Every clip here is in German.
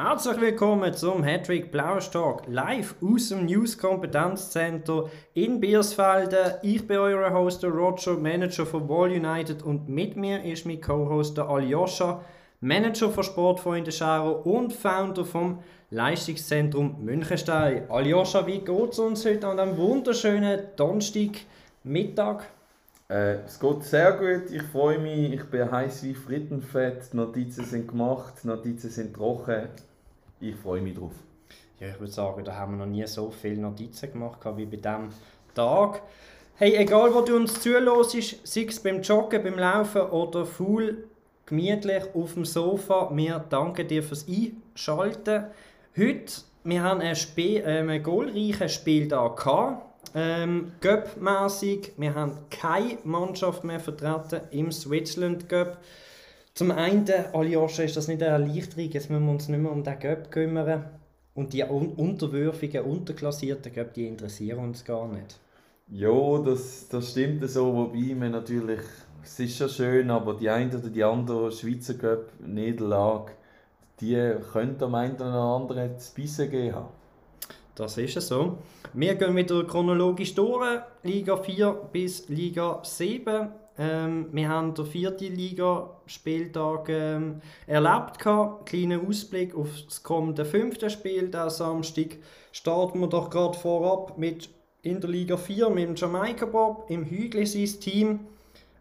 Herzlich willkommen zum Hattrick Blausch Talk live aus dem News Kompetenzzentrum in Biersfelden. Ich bin euer Host Roger, Manager von Wall United und mit mir ist mein Co-Host Aljoscha, Manager von Sportfreunde Scharo und Founder vom Leistungszentrum Münchenstein. Aljoscha, wie geht es uns heute an einem wunderschönen Donnerstagmittag? Äh, es geht sehr gut, ich freue mich, ich bin heiß wie Frittenfett, die Notizen sind gemacht, die Notizen sind trocken, ich freue mich drauf. Ja, ich würde sagen, da haben wir noch nie so viele Notizen gemacht wie bei diesem Tag. Hey, egal wo du uns zuhörst, sei es beim Joggen, beim Laufen oder faul, gemütlich auf dem Sofa, wir danken dir fürs Einschalten. Heute, wir haben einen, Spiel, äh, einen goalreichen Spieltag gehabt. Ähm, Göpp-mässig, wir haben keine Mannschaft mehr vertreten im Switzerland Göpp. Zum einen, Aljoscha, ist das nicht eine Erleichterung, jetzt müssen wir uns nicht mehr um den Göpp kümmern. Und die un unterwürfigen, unterklassierten Göpp, die interessieren uns gar nicht. Ja, das, das stimmt so, wobei man natürlich, es ist schon schön, aber die eine oder die andere Schweizer Göpp-Niederlage, die könnte am einen oder anderen zu bissen gehen haben. Das ist es so. Wir gehen wieder chronologisch durch, Liga 4 bis Liga 7. Ähm, wir haben den vierten Liga-Spieltag ähm, erlebt. Kleiner Ausblick auf das kommende fünfte Spiel, der Samstag. Starten wir doch gerade vorab mit in der Liga 4 mit dem Jamaika Bob im Hügli sein Team.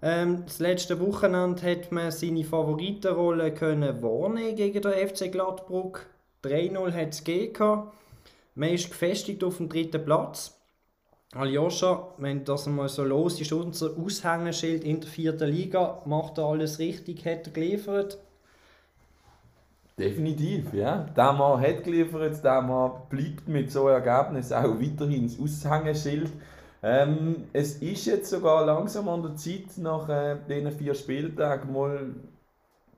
Ähm, das letzte Wochenende hat man seine Favoritenrolle können wahrnehmen gegen den FC Gladbruck. 3-0 hat es gegeben. Man ist gefestigt auf dem dritten Platz. Aljoscha, wenn das mal so los ist, unser Aushängeschild in der vierten Liga, macht er alles richtig, hat er geliefert? Definitiv, ja. Der Mann hat geliefert, der Mann bleibt mit so einem Ergebnis auch weiterhin das Aushängeschild. Ähm, es ist jetzt sogar langsam an der Zeit, nach äh, diesen vier Spieltagen mal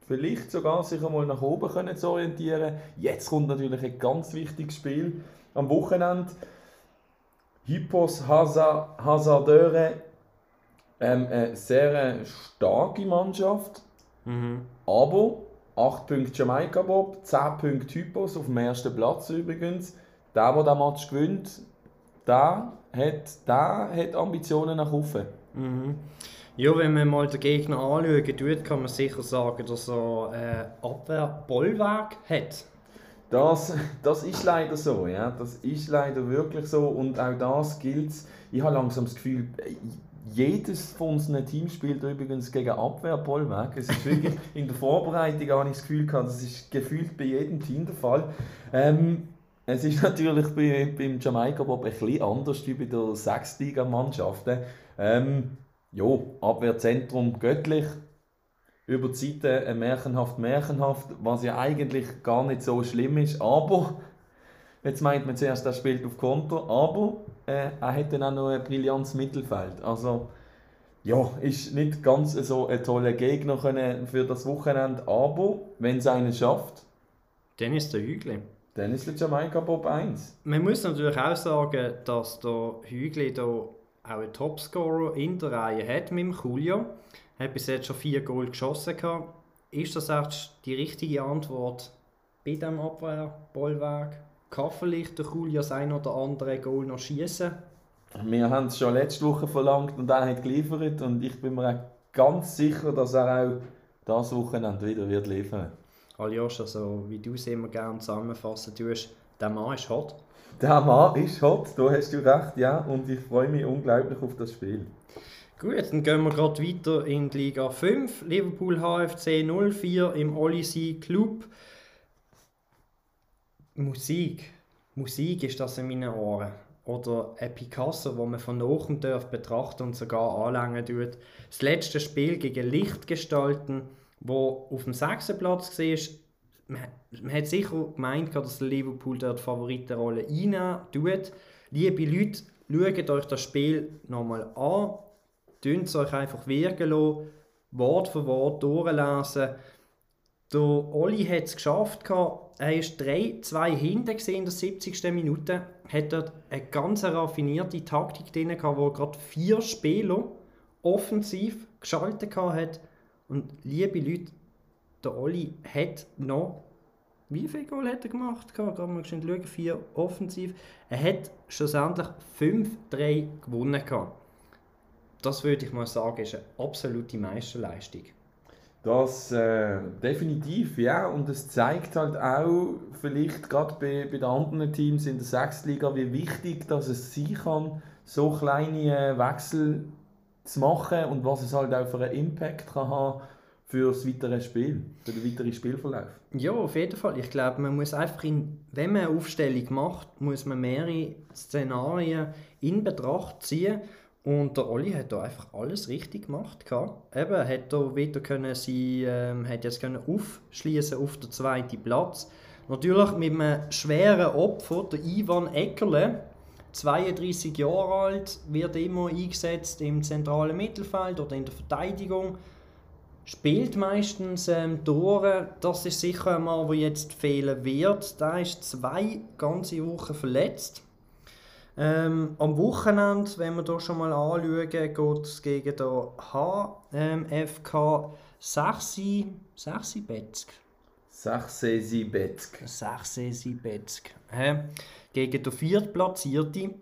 vielleicht sogar sich einmal nach oben können zu orientieren. Jetzt kommt natürlich ein ganz wichtiges Spiel am Wochenende. Hippos Hazardeure, ähm, eine sehr starke Mannschaft, mhm. aber 8 Punkte Jamaika Bob, 10 Punkte Hippos auf dem ersten Platz übrigens. Der, der den Match gewinnt, der hat, der hat Ambitionen nach oben. Mhm. Ja, wenn man mal den Gegner anschaut, kann man sicher sagen, dass er äh, Abwehrbollwerk hat. Das, das ist leider so, ja. Das ist leider wirklich so und auch das gilt. Ich habe langsam das Gefühl, jedes von unseren Teams spielt übrigens gegen Abwehrbollwerk. Es ist wirklich in der Vorbereitung habe ich das Gefühl gehabt, das ist gefühlt bei jedem Team der Fall. Ähm, es ist natürlich bei, beim Jamaika Bob ein bisschen anders wie bei der Sechstliga-Mannschaften. Ähm, ja, Abwehrzentrum göttlich, über die Seite äh, märchenhaft, märchenhaft, was ja eigentlich gar nicht so schlimm ist, aber jetzt meint man zuerst, er spielt auf Konter, aber äh, er hat dann auch noch ein brillantes Mittelfeld. Also ja, ist nicht ganz so ein toller Gegner für das Wochenende, aber wenn es einen schafft, dann ist der Hügel. Dann ist der Jamaika Bob 1. Man muss natürlich auch sagen, dass der Hügel da auch einen Topscorer in der Reihe hat mit dem Julio hat bis jetzt schon vier Goal geschossen. Gehabt. Ist das echt die richtige Antwort bei diesem Abwehrbollwerk? Kann vielleicht der Julia ein oder andere Goal noch schießen? Wir haben es schon letzte Woche verlangt und er hat geliefert und ich bin mir auch ganz sicher, dass er auch das Wochenende wieder wird liefern Aljoscha, also wie du es immer gerne zusammenfassen tust, der Mann ist hot. Der Mann ist hot, da hast du recht, ja, und ich freue mich unglaublich auf das Spiel. Gut, dann gehen wir gerade weiter in die Liga 5. Liverpool HFC 04 im Olyssey Club. Musik. Musik ist das in meinen Ohren. Oder ein Picasso, wo man von oben darf betrachten und sogar anlängen tut. Das letzte Spiel gegen Lichtgestalten, wo auf dem sechsten Platz war, man, man hat sicher gemeint, dass Liverpool dort die Favoritenrolle einnehmen tut. Liebe Leute, schaut euch das Spiel nochmal an Tönt es euch einfach wirken lassen, Wort für Wort durchlesen. Der Oli hat es geschafft. Er war 3-2 hinten in der 70. Minute. Hat dort eine ganz raffinierte Taktik drin, wo gerade vier Spieler offensiv geschaltet hat. Und liebe Leute, der Oli hat noch wie viel Goal hat er gemacht? Kann mal schauen, vier offensiv. Er hat schlussendlich 5-3 gewonnen. Gehabt. Das würde ich mal sagen, ist eine absolute Meisterleistung. Das äh, definitiv, ja. Und es zeigt halt auch, vielleicht gerade bei, bei den anderen Teams in der Sechstliga, wie wichtig dass es sein kann, so kleine äh, Wechsel zu machen und was es halt auch für einen Impact kann haben für das weitere Spiel, für den weiteren Spielverlauf. Ja, auf jeden Fall. Ich glaube, man muss einfach, in, wenn man eine Aufstellung macht, muss man mehrere Szenarien in Betracht ziehen und der Olli hat da einfach alles richtig gemacht. Eben, er hat da wieder können sie, ähm, hat jetzt können aufschließen auf den zweiten Platz. Natürlich mit einem schweren Opfer, der Ivan Eckerle, 32 Jahre alt, wird immer eingesetzt im zentralen Mittelfeld oder in der Verteidigung. Spielt meistens ähm, Tore. Das ist sicher einmal, wo jetzt fehlen wird. Da ist zwei ganze Wochen verletzt. Ähm, am Wochenende, wenn wir hier schon mal anschauen, geht es gegen den HFK 6 Betzg. 6 Betzg. 6 Betzg. Äh, gegen den viertplatzierten.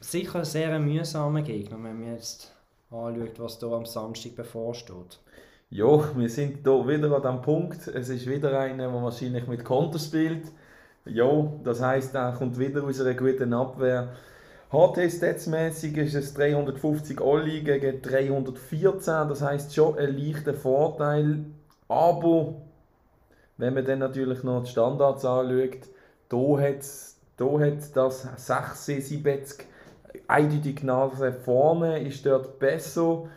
Sicher ein sehr mühsamer Gegner, wenn man jetzt anschaut, was hier am Samstag bevorsteht. Ja, wir sind hier wieder an dem Punkt. Es ist wieder einer, der wahrscheinlich mit Konter spielt. Ja, das heisst, er kommt wieder aus einer guten Abwehr. HT-Stats-mäßig ist es 350 Olli gegen 314, das heisst schon ein leichter Vorteil. Aber wenn man dann natürlich noch die Standards anschaut, da hat, da das 6 Sibetsk eindeutig Nase vorne, ist dort besser.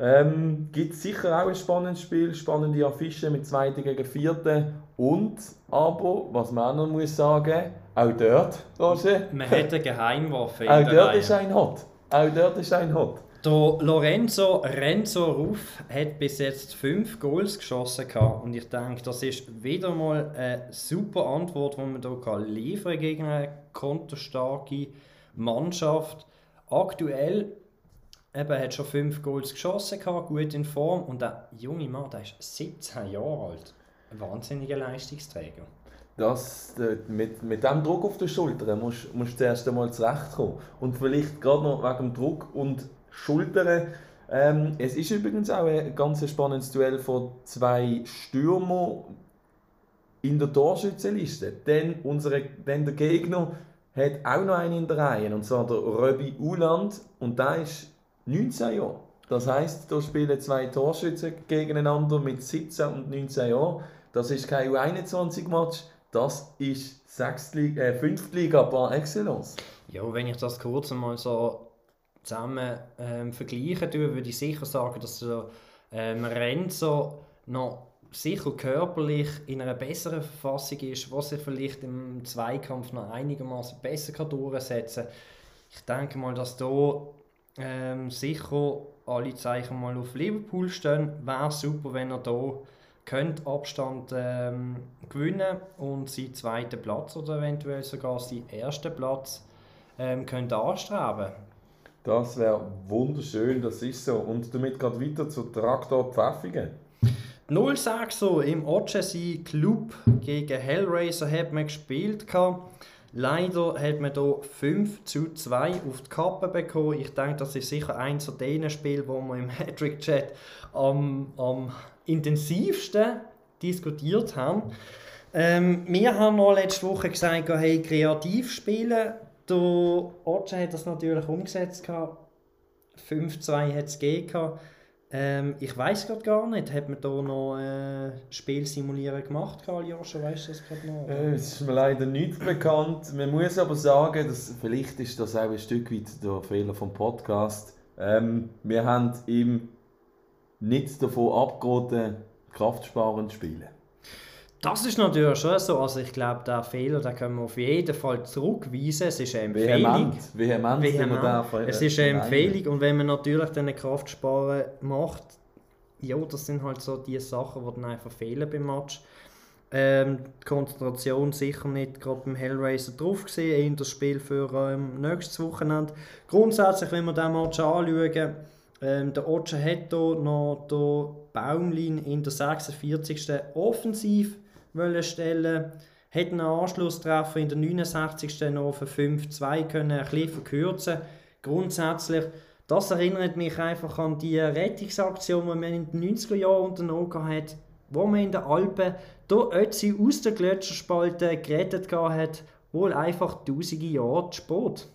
Ähm, gibt sicher auch ein spannendes Spiel, spannende Affische mit zweiten gegen vierten. Und, aber, was man auch noch muss sagen, auch dort, Roger. Man hat eine Geheimwaffe. auch dort Reihe. ist ein Hot. Auch dort ist ein Hot. Der Lorenzo Renzo Ruff hat bis jetzt fünf Goals geschossen und ich denke, das ist wieder mal eine super Antwort, die man hier liefern gegen eine konterstarke Mannschaft. Aktuell eben, hat schon fünf Goals geschossen, gut in Form und der junge Mann, der ist 17 Jahre alt. Ein wahnsinniger Leistungsträger. Das, äh, mit, mit diesem Druck auf den Schultern musst, musst du zuerst einmal zurechtkommen. Und vielleicht gerade noch wegen dem Druck und Schultern. Ähm, es ist übrigens auch ein ganz spannendes Duell von zwei Stürmer in der Torschützenliste. Denn, unsere, denn der Gegner hat auch noch einen in der Reihe, und zwar der Röbi Uland. Und der ist 19 Jahre. Das heisst, da spielen zwei Torschützen gegeneinander mit 17 und 19 Jahren. Das ist kein U21-Match, das ist Sechstliga, äh, Fünftliga par excellence. Ja, wenn ich das kurz einmal so zusammen ähm, vergleichen tue, würde ich sicher sagen, dass der ähm, Renzo noch sicher körperlich in einer besseren Verfassung ist, was er vielleicht im Zweikampf noch einigermaßen besser kann durchsetzen kann. Ich denke mal, dass da ähm, sicher alle Zeichen mal auf Liverpool stehen. Wäre super, wenn er da könnte Abstand ähm, gewinnen und seinen zweiten Platz oder eventuell sogar seinen ersten Platz ähm, könnte anstreben. Das wäre wunderschön, das ist so. Und damit geht weiter zu Traktor Pfäffingen. 0-6 so im Otschesi Club gegen Hellraiser hat man gespielt. Leider hat man hier 5 zu 2 auf die Kappe bekommen. Ich denke, das ist sicher eins von den Spielen, wo wir im Hattrick-Chat am, am intensivsten diskutiert haben. Ähm, wir haben noch letzte Woche gesagt, hey, kreativ spielen. Der Otsche hat das natürlich umgesetzt. 5-2 hat es gegeben. Ähm, ich weiß gerade gar nicht, hat man da noch äh, Spiel simulieren gemacht, Karl Joscha, weißt du das gerade noch? Äh, es ist mir leider nicht bekannt. Man muss aber sagen, dass, vielleicht ist das auch ein Stück weit der Fehler vom Podcast. Ähm, wir haben ihm nicht davon abgeraten, kraftsparend zu spielen. Das ist natürlich schon so. Also ich glaube, der Fehler den können wir auf jeden Fall zurückweisen. Es ist eine Empfehlung. Vehement, vehement, vehement. Äh, es ist eine Empfehlung und wenn man natürlich dann Kraftsparen macht, ja, das sind halt so die Sachen, die dann einfach fehlen beim Match. Ähm, die Konzentration sicher nicht gerade beim Hellraiser drauf gesehen, in das Spiel für ähm, nächstes Wochenende. Grundsätzlich, wenn wir diesen Match anschauen, ähm, der Otsche hat hier noch den Baumlin in der 46. offensiv stellen Hat einen Anschlusstreffer in der 69. noch für 5-2 können ein bisschen verkürzen. Grundsätzlich, das erinnert mich einfach an die Rettungsaktion, die man in den 90er Jahren unternommen hat, wo man in den Alpen der Ötzi aus der Gletscherspalte gerettet hat, wohl einfach tausende Jahre zu spät.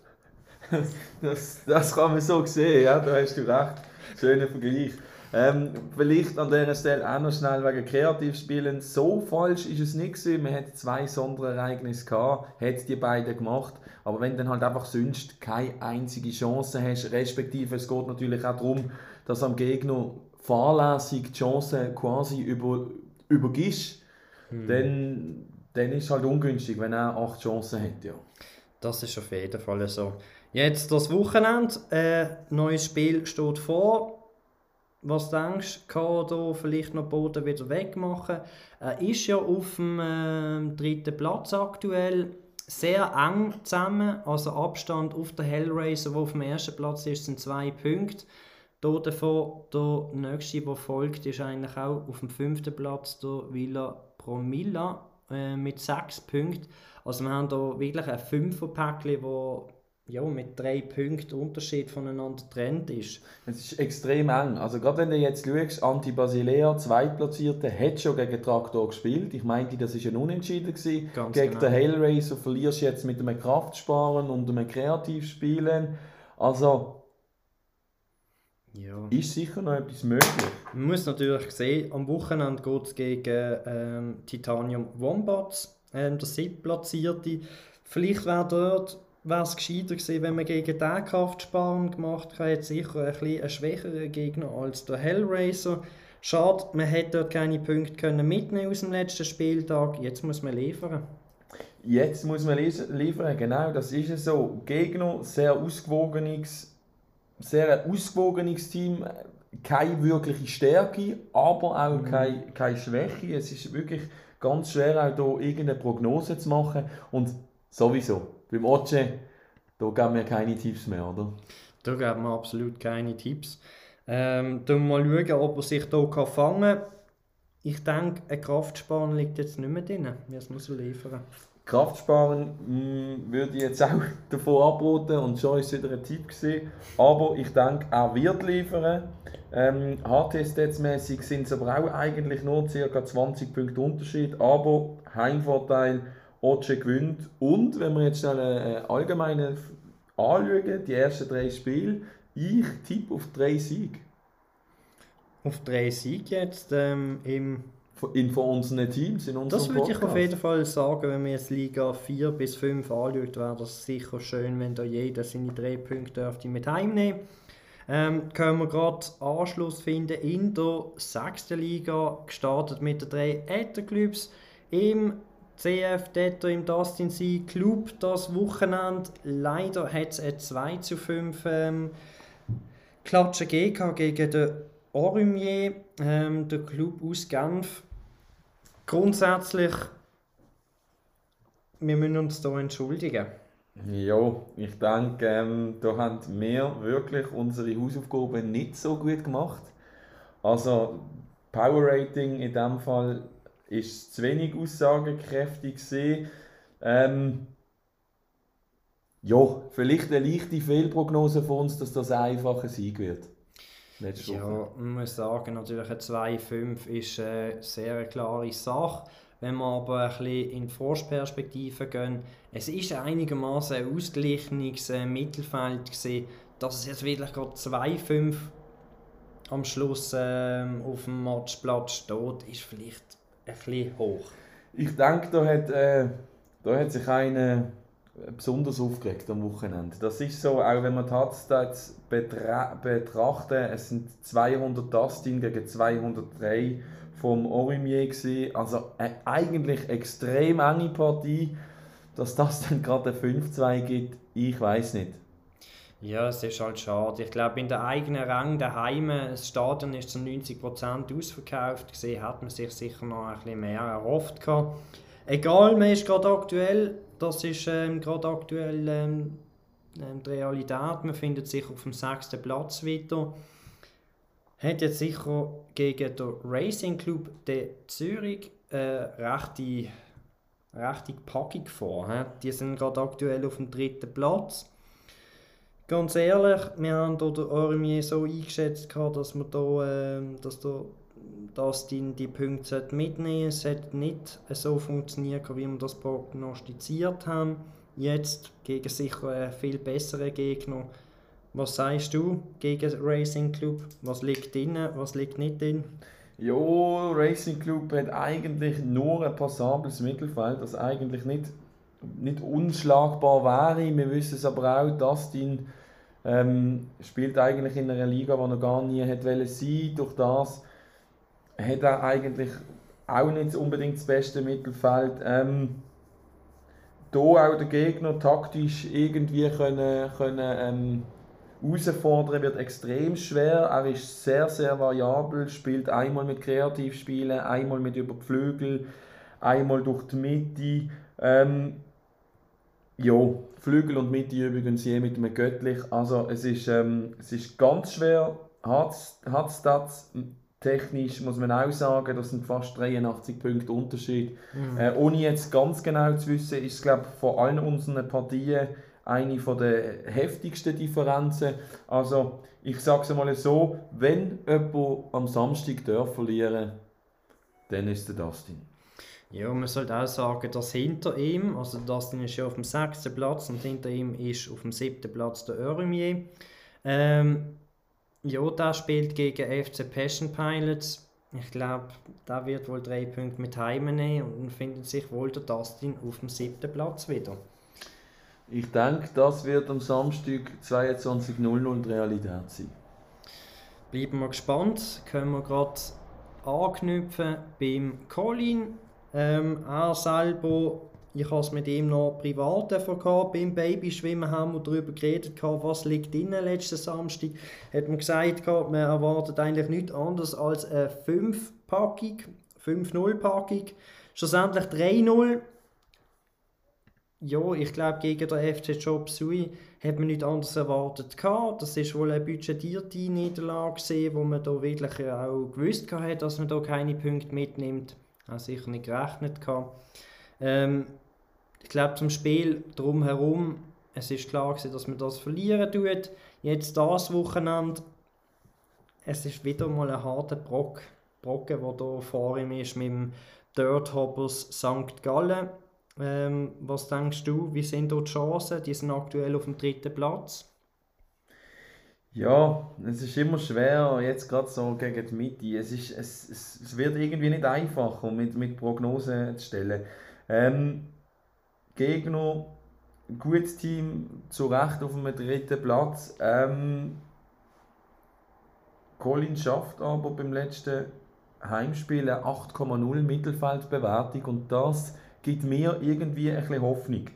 das, das kann man so sehen, ja, da hast du recht. Schöner Vergleich. Ähm, vielleicht an dieser Stelle auch noch schnell wegen Kreativspielen. So falsch ist es nicht gewesen. Man hat zwei Sonderereignisse gehabt, hat die beiden gemacht. Aber wenn du dann halt einfach sonst keine einzige Chance hast, respektive es geht natürlich auch darum, dass am Gegner fahrlässig die Chance quasi über, übergibst, hm. dann, dann ist es halt ungünstig, wenn er acht Chancen hat. Ja. Das ist auf jeden Fall so. Jetzt das Wochenende, äh, neues Spiel steht vor. Was denkst du, kann er vielleicht noch Boden wieder wegmachen? Er ist ja auf dem äh, dritten Platz aktuell sehr eng zusammen. Also Abstand auf der Hellraiser, der auf dem ersten Platz ist, sind zwei Punkte. Hier davon, der nächste, der folgt, ist eigentlich auch auf dem fünften Platz, der Villa Promilla äh, mit sechs Punkten. Also wir haben hier wirklich ein Fünferpäckchen, das ja, mit drei Punkten Unterschied voneinander getrennt ist. Es ist extrem eng. Also gerade wenn du jetzt schaust, Anti-Basilea, Zweitplatzierte, hat schon gegen Traktor gespielt. Ich meinte, das war ein Unentschieden. Gewesen. Ganz gegen genau. den Hellraiser verlierst du jetzt mit einem Kraftsparen und einem Kreativspielen. Also ja. ist sicher noch etwas möglich. Man muss natürlich sehen, am Wochenende geht es gegen ähm, Titanium Wombats, ähm, der siebtplatzierte. Vielleicht wäre dort wäre es gescheiter gewesen, wenn man gegen den Kraftsparen gemacht hätte. Sicher ein, bisschen ein schwächerer Gegner als der Hellraiser. Schade, man hätte dort keine Punkte können mitnehmen aus dem letzten Spieltag. Jetzt muss man liefern. Jetzt muss man liefern, genau, das ist es so. Gegner, sehr ausgewogenes, sehr ausgewogenes Team, keine wirkliche Stärke, aber auch mhm. keine, keine Schwäche. Es ist wirklich ganz schwer, auch hier irgendeine Prognose zu machen. Und sowieso, beim Oce, da geben wir keine Tipps mehr, oder? Da geben wir absolut keine Tipps. Ähm, dann mal schauen, ob er sich hier fangen kann. Ich denke, ein Kraftsparen liegt jetzt nicht mehr drin. Wir muss er liefern. Kraftsparen mh, mm, würde ich jetzt auch davon abraten und schon ist wieder ein Tipp gewesen. Aber ich denke, er wird liefern. Ähm, HT-Stats-mäßig sind es aber auch eigentlich nur ca. 20 Punkte Unterschied. Aber Heimvorteil Oce gewinnt. Und wenn wir jetzt schnell einen allgemeinen anschauen, die ersten drei Spiele, ich tippe auf drei Siege. Auf drei Siege jetzt ähm, im in von unseren Teams, in unserem Das würde Podcast. ich auf jeden Fall sagen, wenn man jetzt Liga 4 bis 5 anschaut, wäre das sicher schön, wenn da jeder seine drei Punkte dürfte mit heimnehmen ähm, können wir gerade Anschluss finden in der sechsten Liga, gestartet mit den drei Etherclubs. Im CF dort im Dustin Sea Club das Wochenende. Leider hat es ein 2 zu 5 ähm, Klatschen gegeben gegen den Orumier, ähm, der Club aus Genf. Grundsätzlich, wir müssen uns hier entschuldigen. Ja, ich denke, ähm, da haben wir wirklich unsere Hausaufgaben nicht so gut gemacht. Also, Power Rating in dem Fall ist zu wenig aussagekräftig gesehen. Ähm, ja, vielleicht eine leichte Fehlprognose von uns, dass das ein einfacher Sieg wird. Ja, man muss sagen, natürlich ein 2-5 ist eine sehr klare Sache. Wenn wir aber ein bisschen in die Forstperspektive gehen, es ist einigermaßen ein ausgeglichenes äh, Mittelfeld gesehen, dass es jetzt wirklich gerade 2-5 am Schluss ähm, auf dem Matchplatz steht, ist vielleicht bisschen hoch. Ich denke, da hat, äh, da hat sich einer besonders aufgeregt am Wochenende. Das ist so, auch wenn man die Hatstats betrachten, es sind 200 Dustin gegen 203 vom Orimier gewesen. Also eine eigentlich extrem enge Partie. Dass das dann gerade ein 5-2 gibt, ich weiß nicht. Ja, es ist halt schade. Ich glaube, in der eigenen Rang daheim, das Stadion ist zu 90% ausverkauft, gesehen hat man sich sicher noch ein bisschen mehr erhofft. Gehabt. Egal, man ist gerade aktuell, das ist ähm, gerade aktuell ähm, ähm, die Realität, man findet sich auf dem sechsten Platz wieder. Hat jetzt sicher gegen den Racing Club de Zürich äh, rechte richtig packig vor. He? Die sind gerade aktuell auf dem dritten Platz. Ganz ehrlich, wir haben oder Ormier so eingeschätzt, dass wir da, äh, dass da dass die, die Punkte mitnehmen Es hat nicht so funktioniert, wie wir das prognostiziert haben. Jetzt gegen sicher einen viel besseren Gegner. Was sagst du gegen Racing Club? Was liegt drin, was liegt nicht drin? Ja, Racing Club hat eigentlich nur ein passables Mittelfeld, das eigentlich nicht, nicht unschlagbar wäre. Wir wissen es aber auch, Dustin ähm, spielt eigentlich in einer Liga, die er gar nie hätte sein Durch das hat er eigentlich auch nicht unbedingt das beste Mittelfeld. Ähm, da auch der Gegner taktisch irgendwie können, können ähm, herausfordern wird extrem schwer. Er ist sehr, sehr variabel, spielt einmal mit Kreativspielen, einmal mit über die Flügel, einmal durch die Mitte. Ähm, ja, Flügel und Mitte übrigens je mit einem Göttlich. Also es ist, ähm, es ist ganz schwer, hat es technisch muss man auch sagen, das sind fast 83 Punkte Unterschied. Mhm. Äh, ohne jetzt ganz genau zu wissen, ist es glaube von allen unseren Partien eine der heftigsten Differenzen. Also ich sage es mal so, wenn jemand am Samstag darf verlieren dann ist der Dustin. Ja, man sollte auch sagen, dass hinter ihm, also Dustin ist ja auf dem sechsten Platz und hinter ihm ist auf dem siebten Platz der Öremier. Ähm, ja, der spielt gegen FC Passion Pilots. Ich glaube, da wird wohl drei Punkte mit heimnehmen und findet sich wohl der Dustin auf dem siebten Platz wieder. Ich denke, das wird am Samstag 22.00 die Realität sein. Bleiben wir gespannt. Können wir gerade anknüpfen beim Colin. Ähm, er selber ich habe es mit ihm noch privat gehabt. Beim Babyschwimmen haben wir darüber geredet, was liegt innen letzten Samstag. Hat man gesagt, man erwartet eigentlich nichts anderes als eine 5-Packung, 5-0-Packung. Schlussendlich 3-0. Ja, ich glaube, gegen den FC Job Sui hat man nichts anderes erwartet. Gehabt. Das ist wohl eine budgetierte Niederlage, wo man da wirklich auch gewusst hat, dass man da keine Punkte mitnimmt. Hat sicher nicht gerechnet. Ähm, ich glaube, zum Spiel drumherum, es ist klar gewesen, dass man das verlieren tut. Jetzt das Wochenende, es ist wieder mal ein harter Brock, Brocken, der hier vor ihm ist mit dem Dirt Hoppers St. Gallen. Ähm, was denkst du, wie sind dort die Chancen? Die sind aktuell auf dem dritten Platz. Ja, es ist immer schwer, jetzt gerade so gegen die Mitte. Es, ist, es, es, es wird irgendwie nicht einfacher, mit, mit Prognosen zu stellen. Ähm, Gegner, gutes Team, zu Recht auf dem dritten Platz. Ähm, Colin schafft aber beim letzten Heimspiel eine 8,0 Mittelfeldbewertung und das gibt mir irgendwie ein bisschen Hoffnung.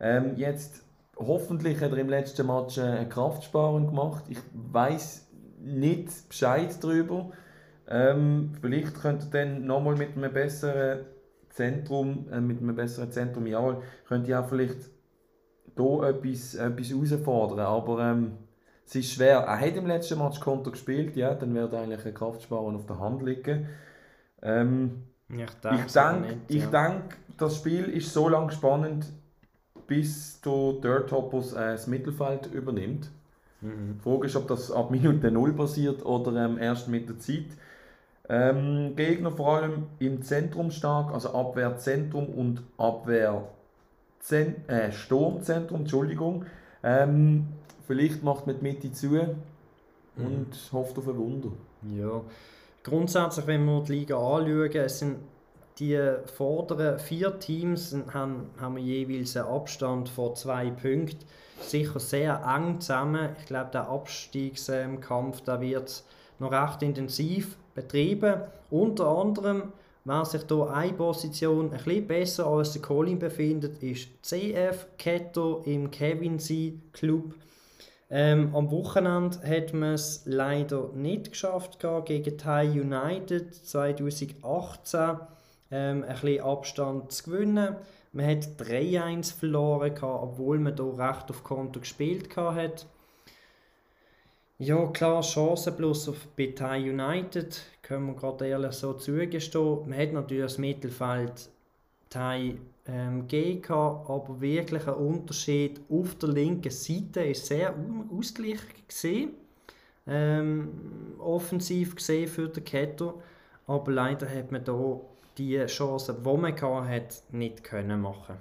Ähm, jetzt hoffentlich hat er im letzten Match eine Kraftsparung gemacht. Ich weiß nicht Bescheid darüber. Ähm, vielleicht könnte er dann nochmal mit einem besseren Zentrum, äh, mit einem besseren Zentrum ja, könnte ich auch vielleicht hier etwas, etwas herausfordern. Aber ähm, es ist schwer. Er hat im letzten Match Konto gespielt, ja, dann wird eigentlich ein Kraftsparen auf der Hand liegen. Ähm, ich denke, ich denke, ja. denk, das Spiel ist so lange spannend, bis der Dirt Hoppers äh, das Mittelfeld übernimmt. Mhm. Die Frage ist, ob das ab Minute 0 passiert oder ähm, erst mit der Zeit. Ähm, Gegner vor allem im Zentrum stark, also Abwehrzentrum und Abwehr äh, Sturmzentrum, Entschuldigung. Ähm, vielleicht macht man die Mitte zu mhm. und hofft auf ein Wunder. Ja, grundsätzlich, wenn wir die Liga anschauen, es sind die vorderen vier Teams haben, haben jeweils einen Abstand von zwei Punkten. Sicher sehr eng zusammen. Ich glaube, der Abstiegskampf der wird noch recht intensiv betrieben. Unter anderem, wer sich hier eine Position ein bisschen besser als der Colin befindet, ist CF Keto im Kevin C Club. Ähm, am Wochenende hat man es leider nicht geschafft gegen Thai United 2018 ähm, ein bisschen Abstand zu gewinnen. Man hat 3-1 verloren, obwohl man hier recht auf Konto gespielt hat. Ja, klar, Chancen plus auf Bethai United, können wir gerade ehrlich so zugestehen. Man hat natürlich das Mittelfeld Thai ähm, gegeben, aber wirklich ein Unterschied auf der linken Seite ist sehr ausgeglichen gesehen. Ähm, offensiv gesehen für den Ketter, aber leider hat man da die Chance, die man hat, nicht können machen.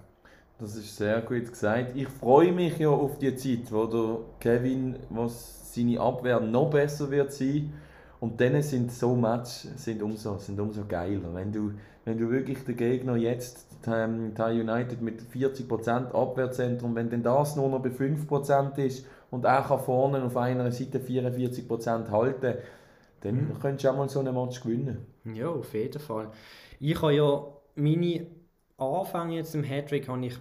Das ist sehr gut gesagt. Ich freue mich ja auf die Zeit, wo der Kevin, was seine Abwehr noch besser wird sein. Und dann sind so Matches sind umso, sind umso geiler. Wenn du, wenn du wirklich den Gegner jetzt, ähm, United mit 40% Abwehrzentrum, wenn denn das nur noch bei 5% ist und auch kann vorne auf einer Seite 44% halten, dann mhm. könntest du auch mal so einen Match gewinnen. Ja, auf jeden Fall. Ich habe ja meine Anfang jetzt im Hattrick habe ich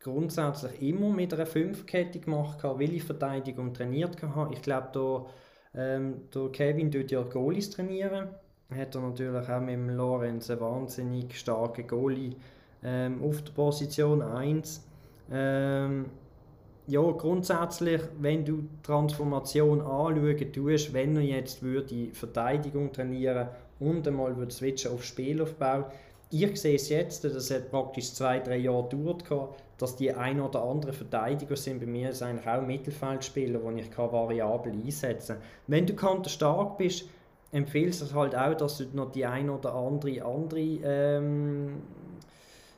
grundsätzlich immer mit einer Fünfkette gemacht, weil ich Verteidigung trainiert habe. Ich glaube, da ähm, der Kevin tut ja Goalies trainieren. Hat er natürlich auch mit dem Lorenz einen wahnsinnig starken Goalie ähm, auf der Position 1. Ähm, ja, grundsätzlich, wenn du Transformation anschauen tust, wenn er jetzt würde Verteidigung trainieren und einmal switchen auf Spielaufbau, ich sehe es jetzt, das hat praktisch zwei, drei Jahre gedauert, dass die ein oder andere Verteidiger sind. Bei mir ist eigentlich auch Mittelfeldspieler, wo ich variabel einsetzen kann. Wenn du stark bist, empfiehlst du halt auch, dass du noch die ein oder andere, andere ähm,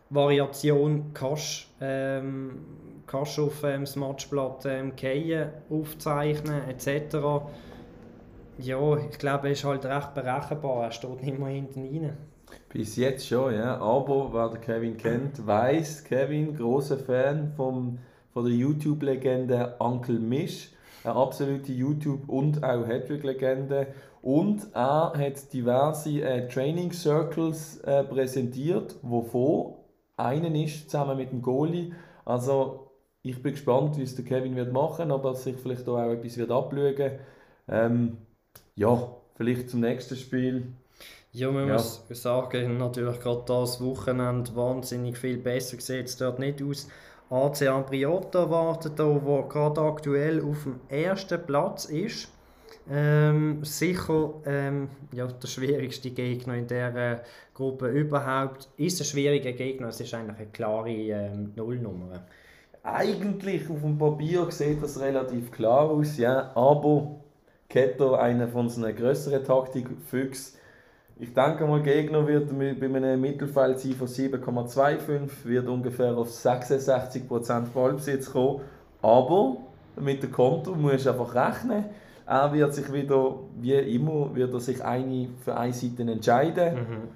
Variation kannst, ähm, kannst auf ähm, Matchblatt ähm, Keien aufzeichnen etc. Ja, ich glaube, er ist halt recht berechenbar, er steht nicht mehr hinten rein. Bis jetzt schon, ja. Aber wer der Kevin kennt, weiß, Kevin, großer Fan vom, von der YouTube-Legende Uncle Mish. Eine absolute YouTube- und auch Hattrick-Legende. Und er hat diverse äh, Training Circles äh, präsentiert, wovon einen ist zusammen mit dem Goalie. Also ich bin gespannt, wie es der Kevin wird machen, ob er sich vielleicht auch etwas wird abschauen. Ähm, ja, vielleicht zum nächsten Spiel ja, man ja. muss sagen, natürlich gerade das Wochenende wahnsinnig viel besser sieht es dort nicht aus. AC Ambriota wartet da, wo gerade aktuell auf dem ersten Platz ist. Ähm, sicher ähm, ja, der schwierigste Gegner in der äh, Gruppe überhaupt. Ist ein schwieriger Gegner, es ist eigentlich eine klare ähm, Nullnummer. Eigentlich auf dem Papier sieht das relativ klar aus, ja, aber Ketter, einer von unseren größeren Taktikfüchsen, ich denke mal, Gegner wird bei einem Mittelfeld sein von 7,25, wird ungefähr auf 66% Ballbesitz kommen. Aber mit dem Konto musst du einfach rechnen. Er wird sich wieder, wie immer, wird er sich eine für eine Seite entscheiden. Mhm.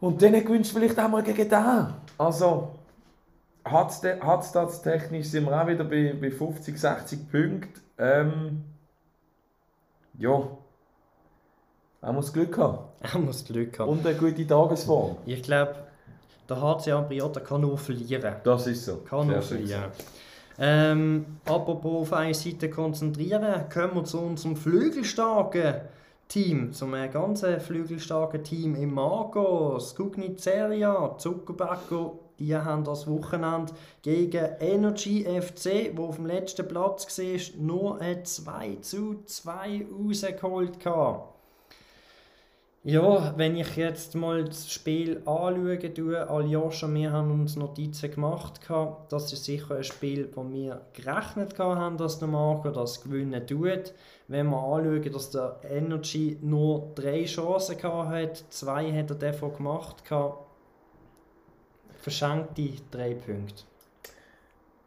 Und dann gewinnst du vielleicht auch mal gegen den. Also, hat es das technisch, sind wir auch wieder bei, bei 50, 60 Punkten. Ähm, ja, er muss Glück haben. Er muss Glück haben. Und eine gute Tagesform. Ich glaube, der HC Ambriota kann nur verlieren. Das ist so. Kann nur verlieren. Ähm, apropos auf eine Seite konzentrieren, kommen wir zu unserem flügelstarken Team, zum ganz flügelstarken Team im Marco, Skugnizeria, Zuckerbäcker, die haben das Wochenende gegen Energy FC, wo auf dem letzten Platz war, nur ein 2 zu 2 rausgeholt. Hatte. Ja, wenn ich jetzt mal das Spiel anschaue, tue, Aljoscha, wir haben uns Notizen gemacht, das ist sicher ein Spiel, wo wir gerechnet haben, dass der Marco das gewinnen tut. Wenn wir anschauen, dass der Energy nur drei Chancen hat, zwei hat er davon gemacht, verschenkte drei Punkte.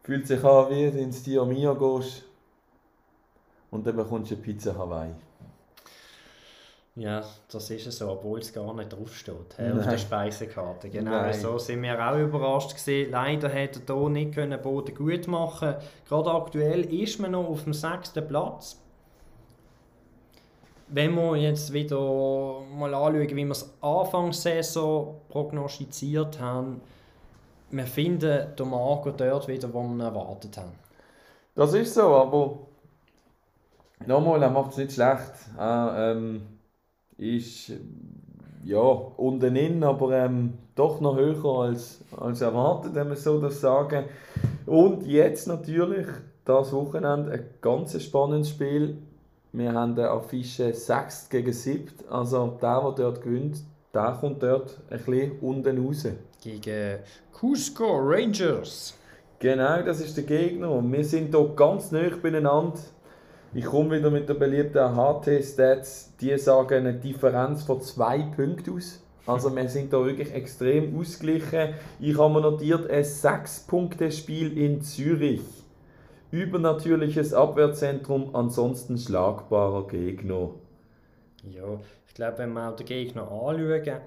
Fühlt sich an, wie du ins Dio Mio gehst und dann bekommst du eine Pizza Hawaii. Ja, das ist so, obwohl es gar nicht draufsteht he, auf der Speisekarte. Genau, Nein. so sind wir auch überrascht gewesen. Leider hätte er hier nicht können Boden gut machen Gerade aktuell ist man noch auf dem sechsten Platz. Wenn wir jetzt wieder mal anschauen, wie wir es Anfangssaison prognostiziert haben, wir finden den Marco dort wieder, wo wir erwartet haben. Das ist so, aber nochmal, er macht es nicht schlecht. Äh, ähm ist ja unten in, aber ähm, doch noch höher als, als erwartet, wenn man so das sagen. Und jetzt natürlich das Wochenende ein ganz spannendes Spiel. Wir haben eine Affische 6 gegen 7. Also der, der dort gewinnt, der kommt dort ein bisschen unten raus. Gegen Cusco Rangers. Genau, das ist der Gegner. Und wir sind hier ganz nah beieinander. Ich komme wieder mit der beliebten HT-Stats. Die sagen eine Differenz von zwei Punkten aus. Also wir sind da wirklich extrem ausgeglichen. Ich habe mir notiert ein 6-Punkte-Spiel in Zürich. Übernatürliches Abwehrzentrum, ansonsten schlagbarer Gegner. Ja, ich glaube, wenn wir auch den Gegner anschauen,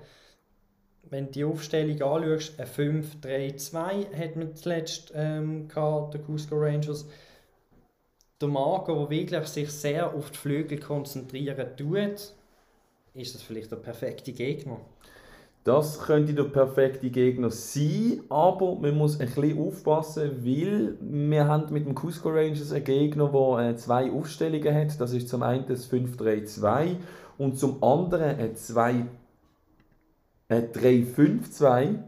wenn du die Aufstellung anschaust, ein 5-3-2 hat man zuletzt ähm, gehabt, der Cusco Rangers. Der Marco, der wirklich sich sehr auf die Flügel konzentrieren tut, ist das vielleicht der perfekte Gegner? Das könnte der perfekte Gegner sein, aber man muss ein bisschen aufpassen, weil wir haben mit dem Cusco Rangers einen Gegner, der äh, zwei Aufstellungen hat. Das ist zum einen das 5-3-2 und zum anderen ein 2 3-5-2 mhm.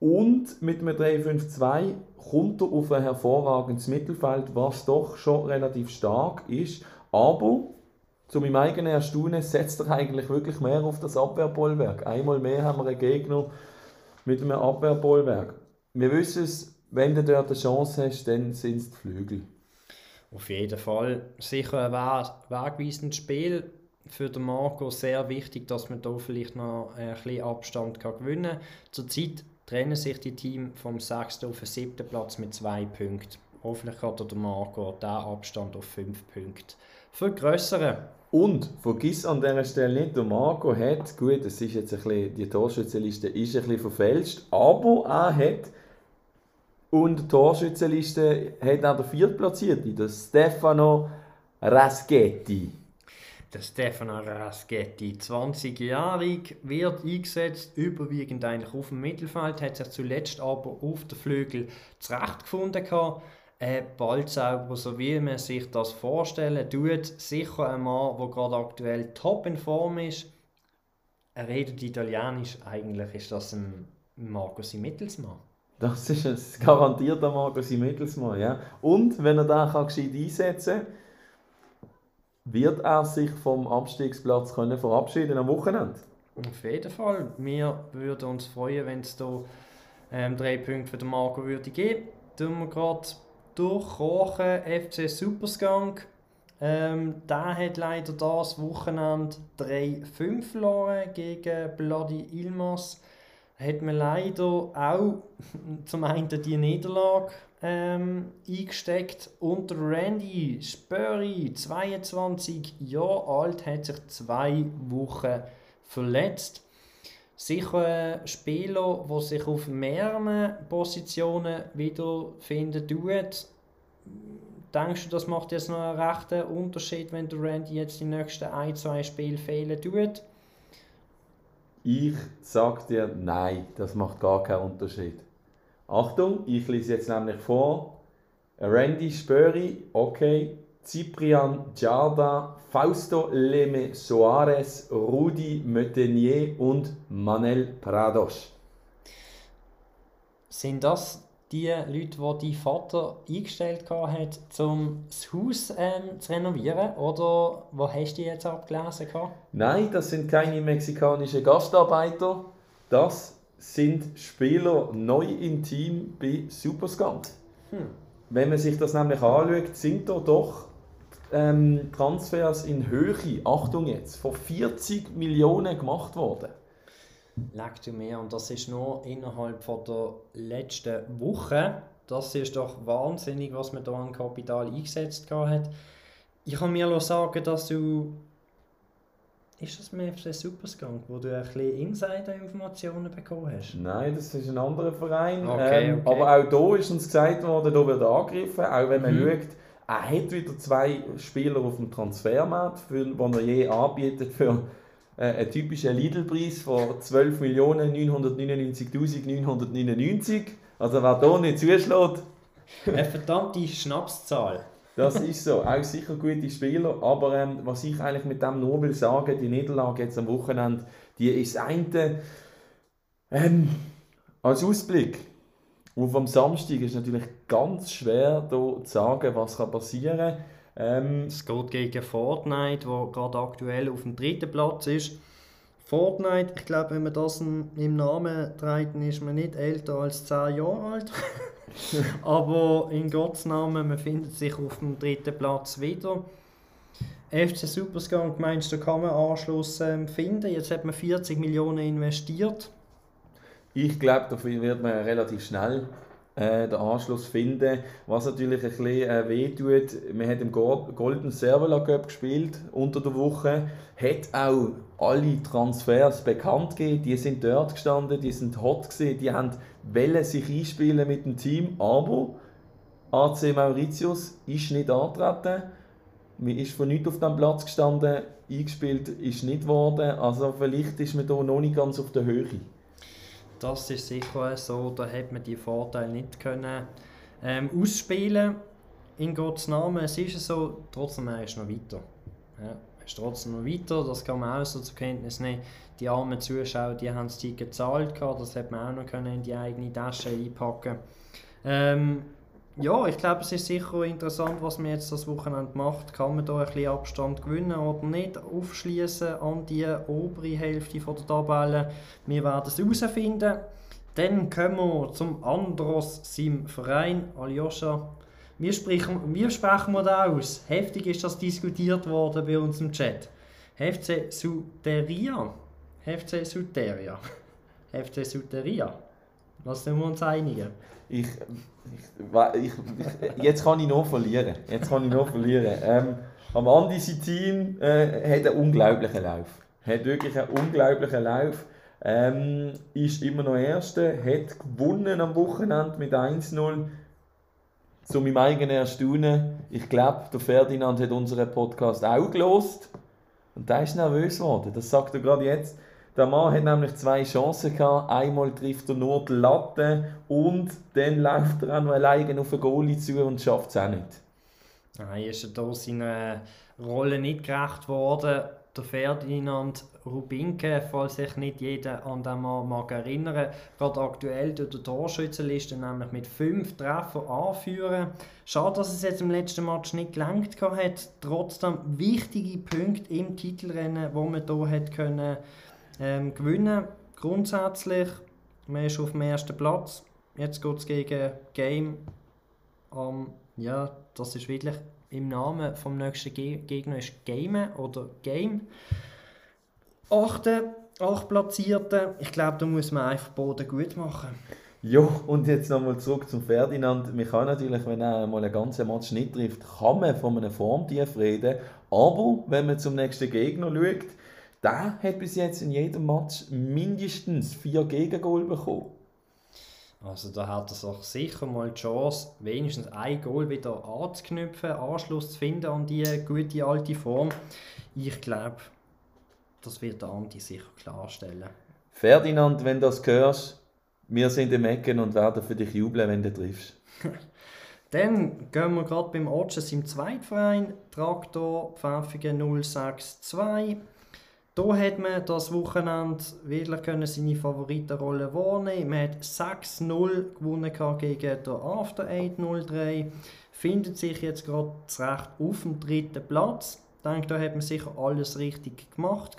und mit einem 3-5-2 kommt er auf ein hervorragendes Mittelfeld, was doch schon relativ stark ist, aber zu meinem eigenen Erstaunen setzt er eigentlich wirklich mehr auf das Abwehrbollwerk. Einmal mehr haben wir einen Gegner mit einem Abwehrbollwerk. Wir wissen es, wenn du dort eine Chance hast, dann sind es die Flügel. Auf jeden Fall sicher ein wegweisendes Spiel für den Marco sehr wichtig, dass man da vielleicht noch ein bisschen Abstand kann gewinnen kann. Zurzeit trennen sich die Teams vom 6. auf den 7. Platz mit 2 Punkten. Hoffentlich kann der Marco diesen Abstand auf 5 Punkte vergrößern. Und vergiss an dieser Stelle nicht, der Marco hat, gut, es ist jetzt ein bisschen, die Torschützenliste ist ein bisschen verfälscht, aber er hat und die Torschützenliste hat auch der Viertplatzierte, der Stefano Raschetti. Der Stefano Raschetti, 20-jährig, wird eingesetzt, überwiegend eigentlich auf dem Mittelfeld, hat sich zuletzt aber auf den Flügel zurechtgefunden gehabt äh, Ballzauber, so wie man sich das vorstellen tut. Sicher ein Mann, der gerade aktuell top in Form ist. Er redet Italienisch, eigentlich ist das ein Marco Mittelsmann. Das ist ein garantierter Marco Mittelsmann, ja. Und wenn er da kann gescheit einsetzen kann, wird er sich vom Abstiegsplatz können verabschieden am Wochenende. Auf jeden Fall. Wir würden uns freuen, wenn es hier ähm, drei Punkte für den Marco würde geben. Tun wir gerade durchkochen. FC Superskunk. Ähm, der hat leider das Wochenende 3-5 verloren gegen Bloody Ilmas. Hat man leider auch zum einen die Niederlage ähm, eingesteckt. Und Randy Spurry, 22 Jahre alt, hat sich zwei Wochen verletzt. Sicher ein Spieler, der sich auf mehreren Positionen wiederfinden tut. Denkst du, das macht jetzt noch einen rechten Unterschied, wenn der Randy jetzt die nächsten ein, zwei Spiele fehlen tut? Ich sag dir, nein, das macht gar keinen Unterschied. Achtung, ich lese jetzt nämlich vor. Randy Spöri, okay, Cyprian Giarda, Fausto Leme Soares, Rudi Meutenier und Manel Prados. Sind das die Leute, die dein Vater eingestellt hat, um das Haus ähm, zu renovieren? Oder wo hast du die jetzt abgelesen? Nein, das sind keine mexikanischen Gastarbeiter. Das sind Spieler neu im Team bei Superskunk. Hm. Wenn man sich das nämlich anschaut, sind da doch ähm, Transfers in Höhe, Achtung jetzt, von 40 Millionen gemacht worden. Du mir, und das ist nur innerhalb von der letzten Woche. Das ist doch wahnsinnig, was man da an Kapital eingesetzt hat. Ich kann mir sagen, dass du. Ist das mit FC Superskunk, wo du ein bisschen Insider-Informationen bekommen hast? Nein, das ist ein anderer Verein. Okay, ähm, okay. Aber auch hier ist uns gesagt worden, da wird angegriffen, auch wenn man mhm. schaut, er hat wieder zwei Spieler auf dem Transfermarkt, die er je anbietet für äh, einen typischen Lidl-Preis von 12.999.999. Also wer hier nicht zuschlägt... Eine verdammte Schnapszahl. Das ist so, auch sicher gute Spieler, aber ähm, was ich eigentlich mit dem nur will sagen, die Niederlage jetzt am Wochenende, die ist eine ähm, als Ausblick auf am Samstag ist natürlich ganz schwer da zu sagen, was passieren kann. Ähm, es geht gegen Fortnite, wo gerade aktuell auf dem dritten Platz ist. Fortnite, ich glaube, wenn man das im Namen trägt, ist man nicht älter als 10 Jahre alt. Aber in Gottes Namen, man findet sich auf dem dritten Platz wieder. FC Supersgang, meinst du, kann man Anschluss ähm, finden? Jetzt hat man 40 Millionen investiert. Ich glaube, dafür wird man relativ schnell äh, den Anschluss finden. Was natürlich ein bisschen äh, wehtut, man hat im Golden Servola Cup gespielt unter der Woche, hat auch alle Transfers bekannt gegeben, die sind dort gestanden, die sind hot gewesen, die haben wollen sich einspielen mit dem Team, aber AC Mauritius ist nicht angetreten, man ist von nichts auf dem Platz gestanden, eingespielt ist nicht worden, also vielleicht ist man da noch nicht ganz auf der Höhe das ist sicher so, da hat man die Vorteile nicht können ähm, ausspielen in Gottes Namen. Es ist so, trotzdem er ist noch weiter. Ja, ist trotzdem noch weiter, das kann man auch so zur Kenntnis nehmen. Die armen Zuschauer, die haben es gezahlt, das hat man auch noch können in die eigene Tasche einpacken ähm, ja, ich glaube, es ist sicher interessant, was man jetzt das Wochenende macht. Kann man da ein bisschen Abstand gewinnen oder nicht? Aufschließen an die obere Hälfte der Tabelle. Wir werden es herausfinden. Dann kommen wir zum Andros, seinem Verein. Aljoscha, wie sprechen, wie sprechen wir das aus? Heftig ist das diskutiert worden bei uns im Chat. FC Suteria. FC Suteria. FC Suteria. Was sind wir uns einigen? Ich, ich, ich, jetzt kann ich noch verlieren. Jetzt kann ich noch verlieren. Ähm, am Andi sein Team äh, hat einen unglaublichen Lauf. Hat wirklich einen unglaublichen Lauf. Ähm, ist immer noch Erster, hat gewonnen am Wochenende mit 1-0. Zu meinem eigenen Erstaunen, ich glaube, der Ferdinand hat unseren Podcast auch gelost und der ist nervös geworden. Das sagt er gerade jetzt. Der Mann hat nämlich zwei Chancen gehabt. Einmal trifft er nur die Latte und dann läuft er auch noch alleine auf den Goalie zu und schafft es auch nicht. Nein, ist er da seiner Rolle nicht gerecht worden. Der Ferdinand Rubinke, falls sich nicht jeder an den Mann mag erinnern, gerade aktuell durch die Torschützenliste nämlich mit fünf Treffern anführen. Schade, dass es jetzt im letzten Match nicht gelangt hat. Trotzdem wichtige Punkte im Titelrennen, wo man hier hat können ähm, gewinnen. Grundsätzlich, man ist auf dem ersten Platz. Jetzt geht es gegen Game. Um, ja, das ist wirklich im Namen vom nächsten Ge Gegner ist Game oder Game. Achte, acht Platzierte. Ich glaube, da muss man einfach Boden gut machen. Ja, und jetzt nochmal zurück zum Ferdinand. Man kann natürlich, wenn er mal einen ganzen Match nicht trifft, kann man von einem Formtief reden. Aber wenn man zum nächsten Gegner schaut, der hat bis jetzt in jedem Match mindestens vier Gegengol bekommen. Also da hat er sich sicher mal die Chance, wenigstens ein Goal wieder anzuknüpfen, Anschluss zu finden an die gute alte Form. Ich glaube, das wird der Andi sicher klarstellen. Ferdinand, wenn du das hörst, wir sind im Ecken und werden für dich jubeln, wenn du triffst. Dann gehen wir gerade beim Otsches im Zweitverein, Traktor Pfäffigen 062. Hier hat man das Wochenende wirklich können seine Favoritenrolle wahrnehmen. Man hat 6-0 gewonnen gegen den After 8-0-3. Findet sich jetzt gerade zurecht auf dem dritten Platz. Ich denke, da hat man sicher alles richtig gemacht.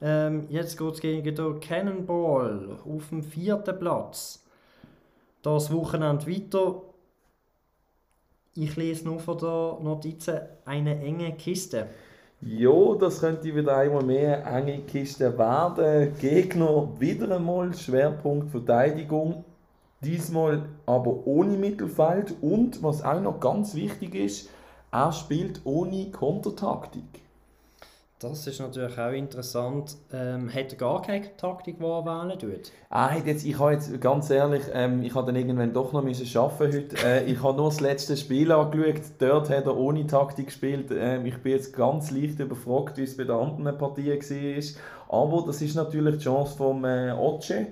Ähm, jetzt geht es gegen den Cannonball auf dem vierten Platz. Das Wochenende weiter. Ich lese nur von der Notizen eine enge Kiste. Ja, das könnte wieder einmal mehr enge Kiste werden. Gegner wieder einmal Schwerpunkt Verteidigung. Diesmal aber ohne Mittelfeld und was auch noch ganz wichtig ist, er spielt ohne Kontertaktik. Das ist natürlich auch interessant. Ähm, hat er gar keine Taktik, die er wählen tut? Ah, jetzt, ich habe jetzt ganz ehrlich, ähm, ich habe dann irgendwann doch noch müssen arbeiten heute. Äh, ich habe nur das letzte Spiel angeschaut. Dort hat er ohne Taktik gespielt. Ähm, ich bin jetzt ganz leicht überfragt, wie es bei den anderen Partien war. Aber das ist natürlich die Chance vom äh, Oce.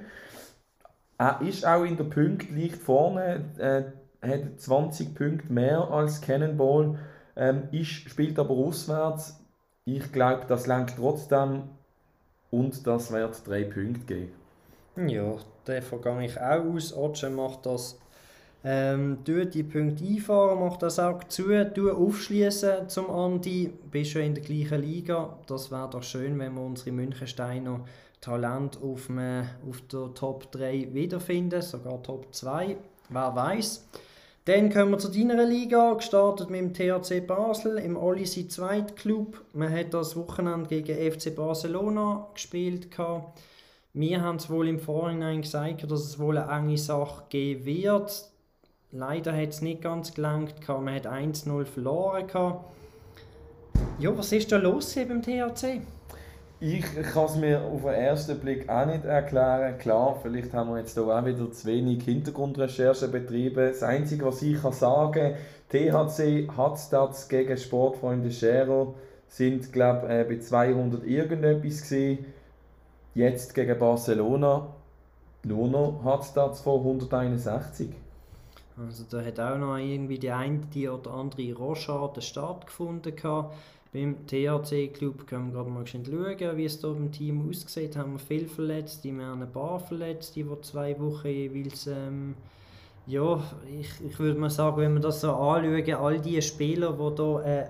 Er ist auch in der Punkt leicht vorne. Äh, hat 20 Punkte mehr als Cannonball. Ähm, ist, spielt aber auswärts ich glaube, das lenkt trotzdem und das wird drei Punkte geben. Ja, davon gehe ich auch aus. Oce macht das Ähm, du die Punkte einfahren, mach das auch zu, du aufschließen zum Andi, bist schon in der gleichen Liga. Das wäre doch schön, wenn wir unsere Münchensteiner Talent auf, dem, auf der Top 3 wiederfinden, sogar Top 2, wer weiß. Dann kommen wir zu deiner Liga, gestartet mit dem THC Basel im Olisi Zweitclub. Man hat das Wochenende gegen FC Barcelona gespielt. Wir haben es wohl im Vorhinein gesagt, dass es wohl eine enge Sache geben wird. Leider hat es nicht ganz gelangt. Man hat 1-0 verloren. Ja, was ist da los hier beim THC? Ich kann es mir auf den ersten Blick auch nicht erklären. Klar, vielleicht haben wir jetzt hier auch wieder zu wenig Hintergrundrecherche betrieben. Das Einzige, was ich kann sagen kann, THC Hatzstats gegen Sportfreunde Schero sind, glaube ich, äh, bei 200 irgendetwas gewesen. Jetzt gegen Barcelona nur noch Hatzstats von 161. Also da hat auch noch irgendwie die eine die oder andere Rochade stattgefunden. Gehabt. Beim THC-Club können wir gerade mal schauen, wie es da im Team aussieht. Haben wir viel verletzt, wir haben ein paar verletzt, die zwei Wochen jeweils. Ähm, ja, ich, ich würde mal sagen, wenn wir das so anschauen, all die Spieler, die hier äh,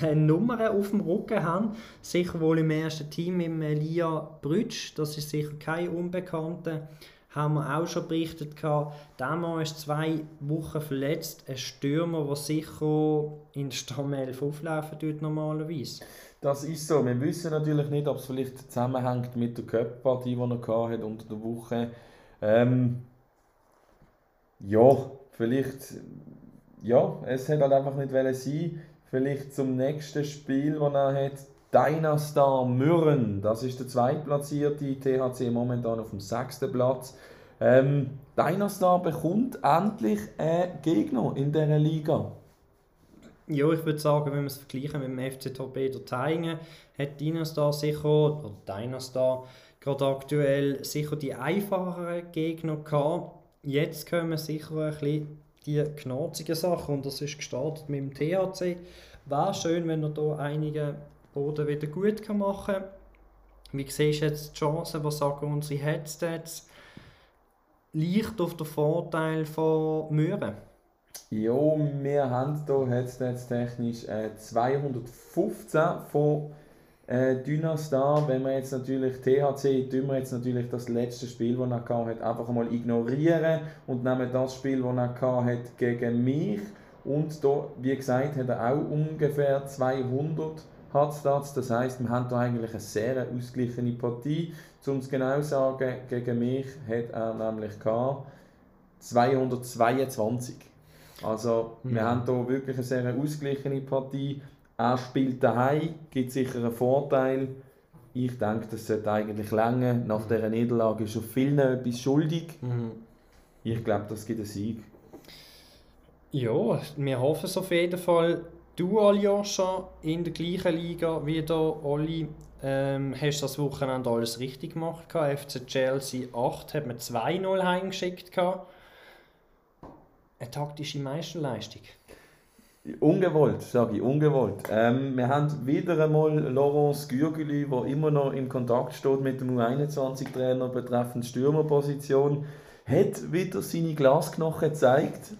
eine Nummer auf dem Rücken haben, sicher wohl im ersten Team mit Elia Brütsch, das ist sicher kein Unbekannter haben wir auch schon berichtet gehabt. Der Mann ist zwei Wochen verletzt. Ein Stürmer, der sicher in der Stammelf auflaufen tut normalerweise. Das ist so. Wir wissen natürlich nicht, ob es vielleicht zusammenhängt mit der Cup-Partie, die er hat unter der Woche. Ähm, ja, vielleicht. Ja, es hätte halt einfach nicht sein Vielleicht zum nächsten Spiel, das er hat. Dynastar Mürren, das ist der zweitplatzierte THC momentan auf dem sechsten Platz. Ähm, Dynastar bekommt endlich einen Gegner in dieser Liga. Ja, ich würde sagen, wenn wir es vergleichen mit dem FC Torpedo Teingen, hat Dynastar sicher, oder Dynastar gerade aktuell sicher die einfacheren Gegner gehabt. Jetzt kommen sicher ein bisschen die knarzigen Sachen und das ist gestartet mit dem THC. Wäre schön, wenn er hier einige Boden wieder gut machen kann. Wie siehst du jetzt die Chancen? Was sagen unsere Headstats? Leicht auf den Vorteil von Möhren? Ja, wir haben hier Headstats technisch äh, 215 von äh, Dynastar. Wenn wir jetzt natürlich THC, tun wir jetzt natürlich das letzte Spiel, das er hat, einfach mal ignorieren und nehmen das Spiel, das er hat gegen mich. Und da, wie gesagt, hat er auch ungefähr 200 Hatzstats. Das heißt, wir haben hier eigentlich eine sehr ausgeglichene Partie. Um es genau zu sagen, gegen mich hat er nämlich 222. Also mhm. wir haben hier wirklich eine sehr ausgeglichene Partie. Er spielt daheim, gibt sicher einen Vorteil. Ich denke, das sollte eigentlich länger. Nach mhm. dieser Niederlage ist er vielen etwas schuldig. Mhm. Ich glaube, das gibt einen Sieg. Ja, wir hoffen es auf jeden Fall. Du, Aljoscha, in der gleichen Liga wie der Olli, ähm, hast das Wochenende alles richtig gemacht. FC Chelsea 8 hat man 2-0 heimgeschickt. Eine taktische Meisterleistung. Ungewollt, sage ich, ungewollt. Ähm, wir haben wieder einmal Laurence Gürgeli, der immer noch in Kontakt steht mit dem U21-Trainer betreffend Stürmerposition hat wieder seine Glasknochen gezeigt,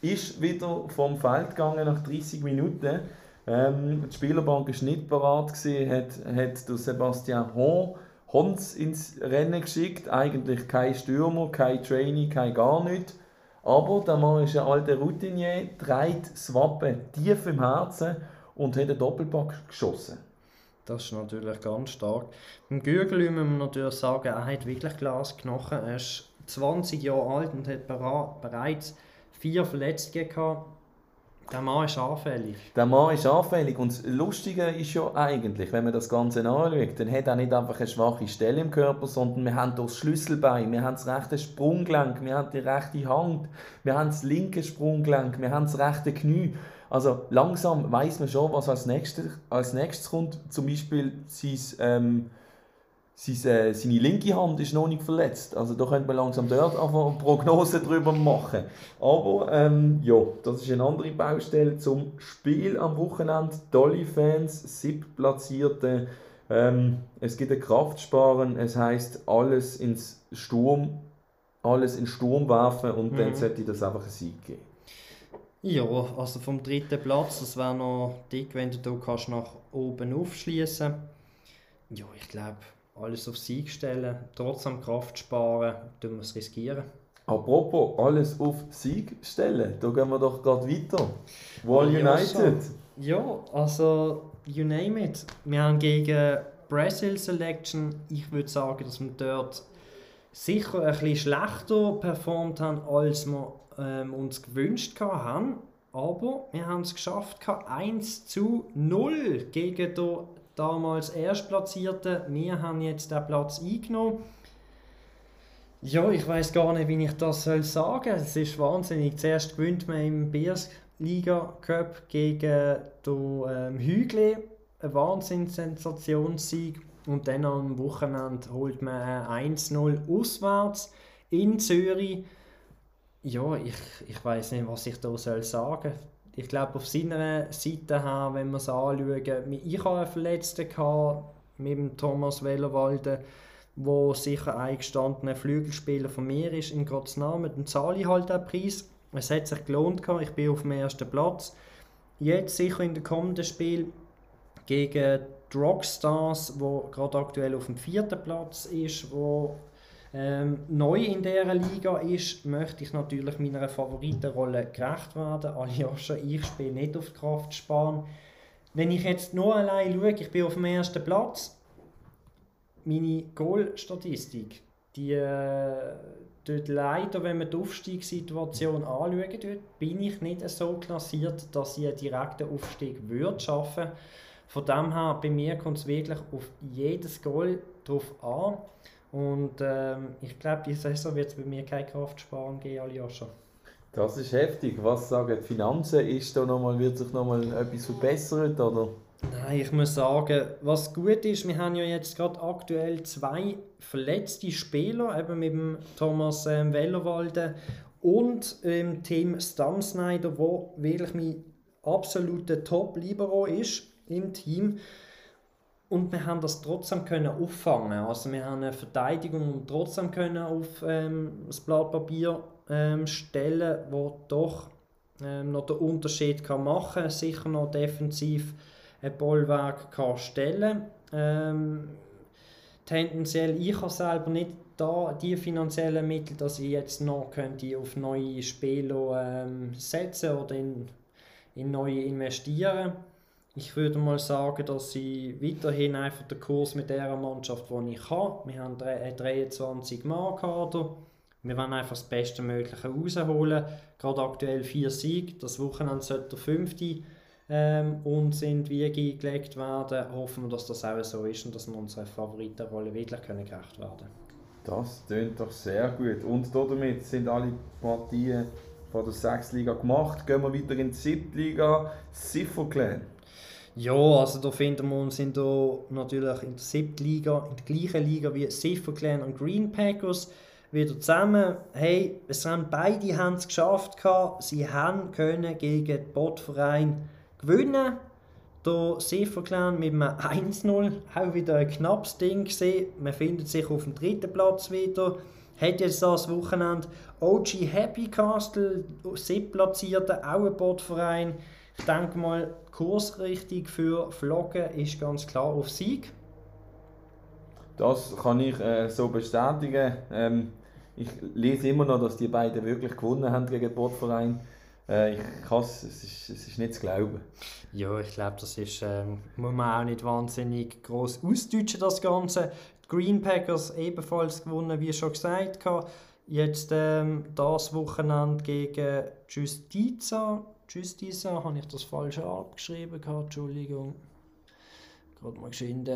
ist wieder vom Feld gegangen nach 30 Minuten. Ähm, die Spielerbank war nicht bereit, gewesen, hat, hat der Sebastian Hon Hons ins Rennen geschickt. Eigentlich kein Stürmer, kein Trainee, kein gar nichts. Aber der Mann ist ein alter Routinier, trägt das Wappen tief im Herzen und hat einen Doppelpack geschossen. Das ist natürlich ganz stark. Beim Gürgel müssen wir natürlich sagen, er hat wirklich Glasknochen. Er ist 20 Jahre alt und hat bereits vier Verletzungen gehabt. Der Mann ist anfällig. Der Mann ist anfällig und das Lustige ist ja eigentlich, wenn man das Ganze anschaut, dann hat er nicht einfach eine schwache Stelle im Körper, sondern wir haben das Schlüsselbein, wir haben das rechte Sprunggelenk, wir haben die rechte Hand, wir haben das linke Sprunggelenk, wir haben das rechte Knie. Also langsam weiß man schon, was als nächstes, als nächstes kommt. Zum Beispiel sein ähm, seine, seine linke Hand ist noch nicht verletzt. Also da könnte man langsam dort einfach eine Prognose drüber machen. Aber ähm, ja, das ist eine andere Baustelle zum Spiel am Wochenende. Dolly Fans, siebtplatzierte. Ähm, es gibt ein Kraftsparen, es heißt alles ins Sturm alles in Sturm werfen und mhm. dann sollte das einfach ein Sieg geben. Ja, also vom dritten Platz, das wäre noch dick, wenn du da kannst nach oben aufschließen. Ja, ich glaube, alles auf Sieg stellen, trotzdem Kraft sparen, tun wir es riskieren. Apropos, alles auf Sieg stellen, da gehen wir doch gerade weiter. Wall United. Ja, also, you name it. Wir haben gegen Brazil Selection, ich würde sagen, dass wir dort sicher ein bisschen schlechter performt haben, als wir ähm, uns gewünscht haben. Aber wir haben es geschafft, 1 zu 0 gegen den damals Erstplatzierten. Wir haben jetzt den Platz eingenommen. Ja, ich weiß gar nicht, wie ich das soll sagen Es ist wahnsinnig. Zuerst gewinnt man im Biers Liga Cup gegen den ähm, Hügle. Ein Wahnsinns-Sensationssieg. Und dann am Wochenende holt man 1-0 auswärts in Zürich. Ja, ich, ich weiß nicht, was ich da soll sagen Ich glaube, auf seiner Seite her, wenn wir es anschauen, ich hatte einen Verletzten mit dem Thomas Wellerwalde, wo sicher eingestandener Flügelspieler von mir ist, in Gottes Namen, dann zahle ich halt den Preis. Es hat sich gelohnt, ich bin auf dem ersten Platz. Jetzt sicher in den kommenden Spiel gegen die Rockstars, wo gerade aktuell auf dem vierten Platz ist, wo ähm, neu in dieser Liga ist, möchte ich natürlich meiner Favoritenrolle gerecht werden. Aljoscha, ich spiele nicht auf Kraft sparen. Wenn ich jetzt nur allein schaue, ich bin auf dem ersten Platz, meine Goal-Statistik, die äh, dort leider, wenn man die Aufstiegssituation anschaut, dort bin ich nicht so klassiert, dass ich einen direkten Aufstieg würde schaffen würde. Von dem her, bei mir kommt es wirklich auf jedes Goal drauf an. Und ähm, ich glaube, diese Saison wird es bei mir keine Kraft sparen gehen, Aljoscha. Das ist heftig. Was sagen die Finanzen? Ist da noch mal, wird sich noch mal etwas verbessert? Oder? Nein, ich muss sagen, was gut ist, wir haben ja jetzt gerade aktuell zwei verletzte Spieler, eben mit dem Thomas ähm, Wellerwalde und ähm, Tim Stamsnyder, wo wirklich mein absoluter Top-Libero ist im Team. Und wir haben das trotzdem können auffangen. Also wir haben eine Verteidigung trotzdem können auf ähm, das Blatt Papier ähm, stellen, wo doch ähm, noch den Unterschied kann machen kann. Sicher noch defensiv ein Bollwerk kann stellen ähm, Tendenziell, ich habe selber nicht da die finanziellen Mittel, dass ich jetzt noch könnte auf neue Spieler ähm, setzen oder in, in neue investieren ich würde mal sagen, dass sie weiterhin einfach den Kurs mit der Mannschaft, die ich habe. Wir haben einen 23 Mann Kader. Wir wollen einfach das Beste Mögliche rausholen. Gerade aktuell vier Siege. Das Wochenende sollte der fünfte ähm, uns in die Wiege gelegt werden. Hoffen wir, dass das auch so ist und dass wir unserer Favoritenrolle wirklich können gerecht werden Das klingt doch sehr gut. Und damit sind alle Partien von der 6. Liga gemacht. Gehen wir weiter in die 7. Liga. Sifferclan. Ja, also da finden wir uns in der, natürlich in der siebten Liga, in der gleichen Liga wie Clan und Green Packers wieder zusammen. Hey, es haben beide haben es geschafft, sie haben können gegen den Botverein gewinnen. Der Clan mit einem 1-0, auch wieder ein knappes Ding gesehen. Man findet sich auf dem dritten Platz wieder. Hat jetzt das Wochenende OG Happy Castle, sieb platzierte, auch ein Botverein. Ich denke mal, Kursrichtung für Vloggen ist ganz klar auf Sieg. Das kann ich äh, so bestätigen. Ähm, ich lese immer noch, dass die beiden wirklich gewonnen haben gegen den Bordverein. Äh, ich kann es, ist, es ist nicht zu glauben. Ja, ich glaube, das ist, ähm, muss man auch nicht wahnsinnig groß ausdeutschen, das Ganze. Die Green Packers ebenfalls gewonnen, wie schon gesagt. Jetzt ähm, das Wochenende gegen Justiza Justice, habe ich das falsch abgeschrieben gehabt, Entschuldigung. Gerade mal geschwind.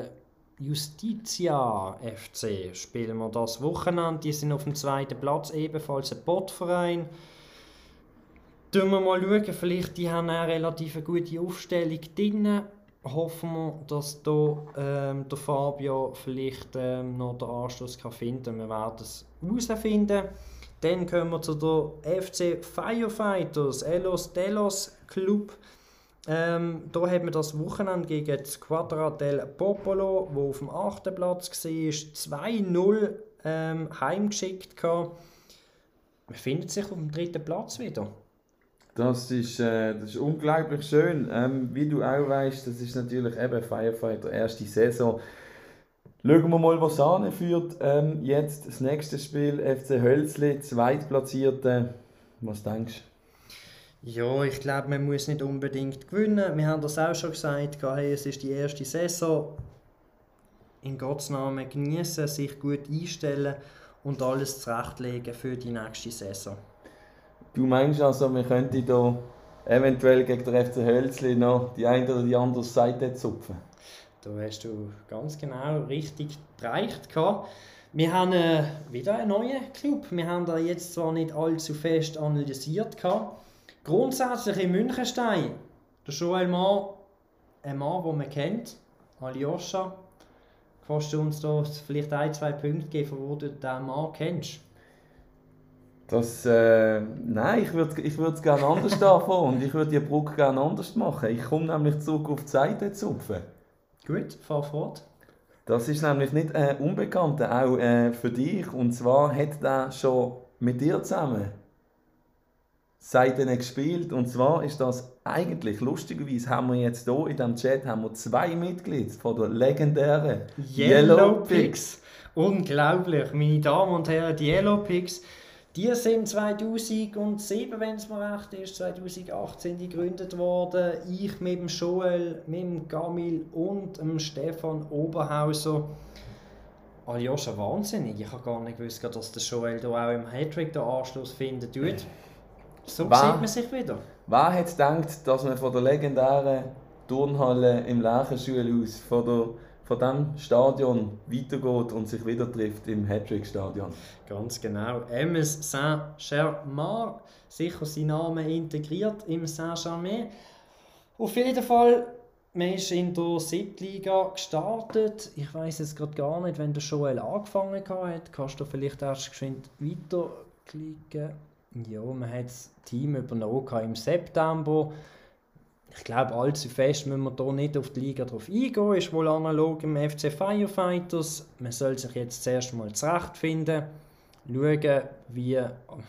Justitia FC spielen wir das Wochenende. Die sind auf dem zweiten Platz, ebenfalls ein Botverein. Schauen wir mal schauen, vielleicht die haben eine relativ gute Aufstellung drin. Hoffen wir, dass da, ähm, der Fabio vielleicht ähm, noch den Anschluss kann finden kann. Wir werden es herausfinden. Dann kommen wir zu der FC Firefighters, Elos Delos Club. Ähm, da haben wir das Wochenende gegen die Squadra del Popolo, wo auf dem 8. Platz war, 2-0 ähm, heimgeschickt. Man findet sich auf dem dritten Platz wieder. Das ist, äh, das ist unglaublich schön. Ähm, wie du auch weißt, das ist natürlich eben Firefighter erste Saison. Schauen wir mal, was Sahne führt. Ähm, jetzt das nächste Spiel, FC Hölzli, Zweitplatzierte. Was denkst du? Ja, ich glaube, man muss nicht unbedingt gewinnen. Wir haben das auch schon gesagt, hey, es ist die erste Saison. In Gottes Namen genießen, sich gut einstellen und alles zurechtlegen für die nächste Saison. Du meinst also, wir könnten hier eventuell gegen den FC Hölzli noch die eine oder die andere Seite zupfen? Da hast du ganz genau richtig gereicht. Wir haben äh, wieder einen neuen Club. Wir haben da jetzt zwar nicht allzu fest analysiert. Grundsätzlich in Münchenstein, der Joel Mann, ein Mann, den man kennt, Aljoscha. Kannst du uns da vielleicht ein, zwei Punkte geben, wo du diesen Mann kennst? Das, äh, nein, ich würde ich es gerne anders davon und ich würde die Brücke gerne anders machen. Ich komme nämlich zurück auf die Seite zupfen. Gut, fahr fort. Das ist nämlich nicht ein äh, Unbekannter, auch äh, für dich. Und zwar hat er schon mit dir zusammen Seiten gespielt. Und zwar ist das eigentlich, lustigerweise haben wir jetzt hier in diesem Chat haben wir zwei Mitglieder von der legendären Yellow, Yellow Pigs. Unglaublich, meine Damen und Herren, die Yellow Pigs die sind 2007, wenn es mir recht ist, 2018 gegründet worden. Ich mit dem Joel, mit dem Gamil und dem Stefan Oberhauser. Aljoscha, wahnsinnig. Ich habe gar nicht gewusst, dass der Joel da auch im Hattrick den Anschluss finden tut. So wer, sieht man sich wieder. Wer hat gedacht, dass man von der legendären Turnhalle im Lerchenschule aus, von der von diesem Stadion weitergeht und sich wieder trifft im Hattrick-Stadion. Ganz genau. MS Saint-Germain, sicher sein Name integriert im Saint-Germain. Auf jeden Fall, man ist in der Siebtliga gestartet. Ich weiß jetzt gerade gar nicht, wenn der Joel angefangen hat. Kannst du vielleicht erst geschwind weiterklicken? Ja, man hat das Team übernommen im September ich glaube, allzu fest müssen wir hier nicht auf die Liga drauf eingehen. Ist wohl analog im FC Firefighters. Man soll sich jetzt zuerst mal zurechtfinden, schauen, wie,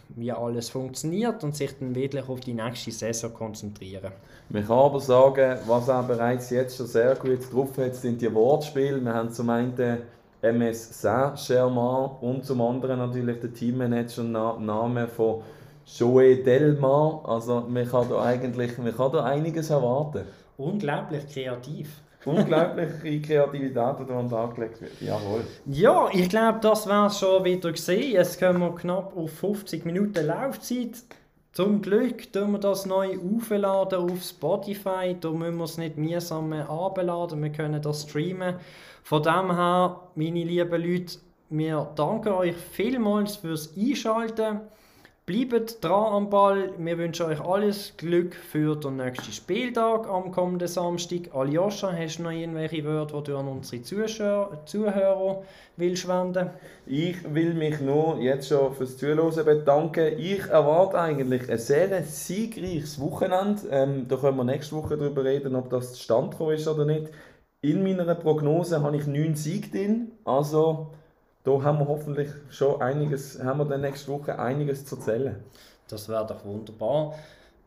wie alles funktioniert und sich dann wirklich auf die nächste Saison konzentrieren. Man kann aber sagen, was er bereits jetzt schon sehr gut drauf hat, sind die Wortspiele. Wir haben zum einen MS Saint-Germain und zum anderen natürlich den Teammanager-Namen von Joe Delmar. Also man kann da eigentlich man kann da einiges erwarten. Unglaublich kreativ. Unglaubliche Kreativität, die an den Tag gelegt wird. Jawohl. Ja, ich glaube, das war es schon wieder gesehen. Jetzt kommen wir knapp auf 50 Minuten Laufzeit. Zum Glück tun wir das neu aufladen auf Spotify. Da müssen wir es nicht mühsam abladen. Wir können das streamen. Von dem her, meine lieben Leute, wir danken euch vielmals fürs Einschalten. Bleibt dran am Ball. Wir wünschen euch alles Glück für den nächsten Spieltag am kommenden Samstag. Aljoscha, hast du noch irgendwelche Wörter, die du an unsere Zuschauer, Zuhörer willst wenden? Ich will mich nur jetzt schon fürs Zuhören bedanken. Ich erwarte eigentlich ein sehr siegreiches Wochenende. Ähm, da können wir nächste Woche darüber reden, ob das zustande ist oder nicht. In meiner Prognose habe ich neun Siege drin. Also da haben wir hoffentlich schon einiges, haben wir dann nächste Woche einiges zu erzählen. Das wäre doch wunderbar.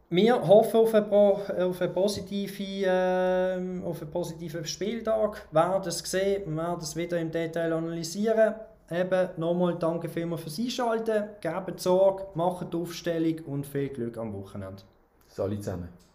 Wir hoffen auf einen, auf einen, positiven, äh, auf einen positiven Spieltag. Wir werden es sehen, wir werden es wieder im Detail analysieren. Eben, nochmal danke vielmals fürs Einschalten. Gebt Sorge, macht die Aufstellung und viel Glück am Wochenende. Salut zusammen.